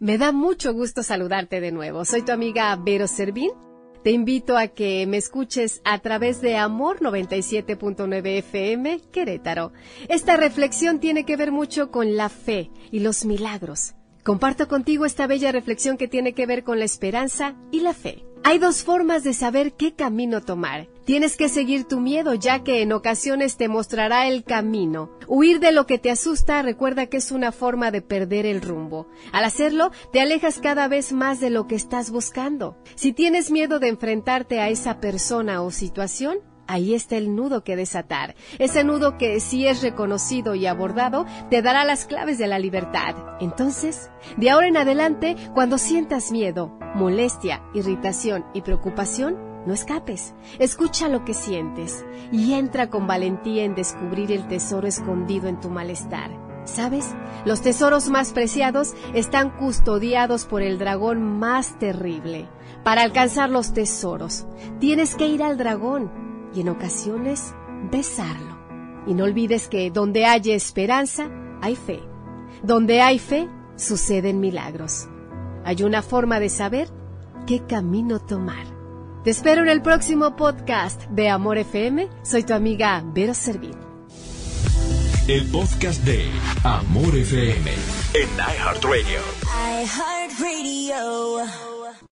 Me da mucho gusto saludarte de nuevo. Soy tu amiga Vero Servín. Te invito a que me escuches a través de Amor 97.9 FM Querétaro. Esta reflexión tiene que ver mucho con la fe y los milagros. Comparto contigo esta bella reflexión que tiene que ver con la esperanza y la fe. Hay dos formas de saber qué camino tomar. Tienes que seguir tu miedo ya que en ocasiones te mostrará el camino. Huir de lo que te asusta recuerda que es una forma de perder el rumbo. Al hacerlo, te alejas cada vez más de lo que estás buscando. Si tienes miedo de enfrentarte a esa persona o situación, ahí está el nudo que desatar. Ese nudo que si es reconocido y abordado, te dará las claves de la libertad. Entonces, de ahora en adelante, cuando sientas miedo, molestia, irritación y preocupación, no escapes. Escucha lo que sientes y entra con valentía en descubrir el tesoro escondido en tu malestar. ¿Sabes? Los tesoros más preciados están custodiados por el dragón más terrible. Para alcanzar los tesoros, tienes que ir al dragón y en ocasiones besarlo. Y no olvides que donde hay esperanza, hay fe. Donde hay fe, suceden milagros. Hay una forma de saber qué camino tomar. Te espero en el próximo podcast de Amor FM. Soy tu amiga Vero Servín. El podcast de Amor FM en iHeartRadio. iHeartRadio.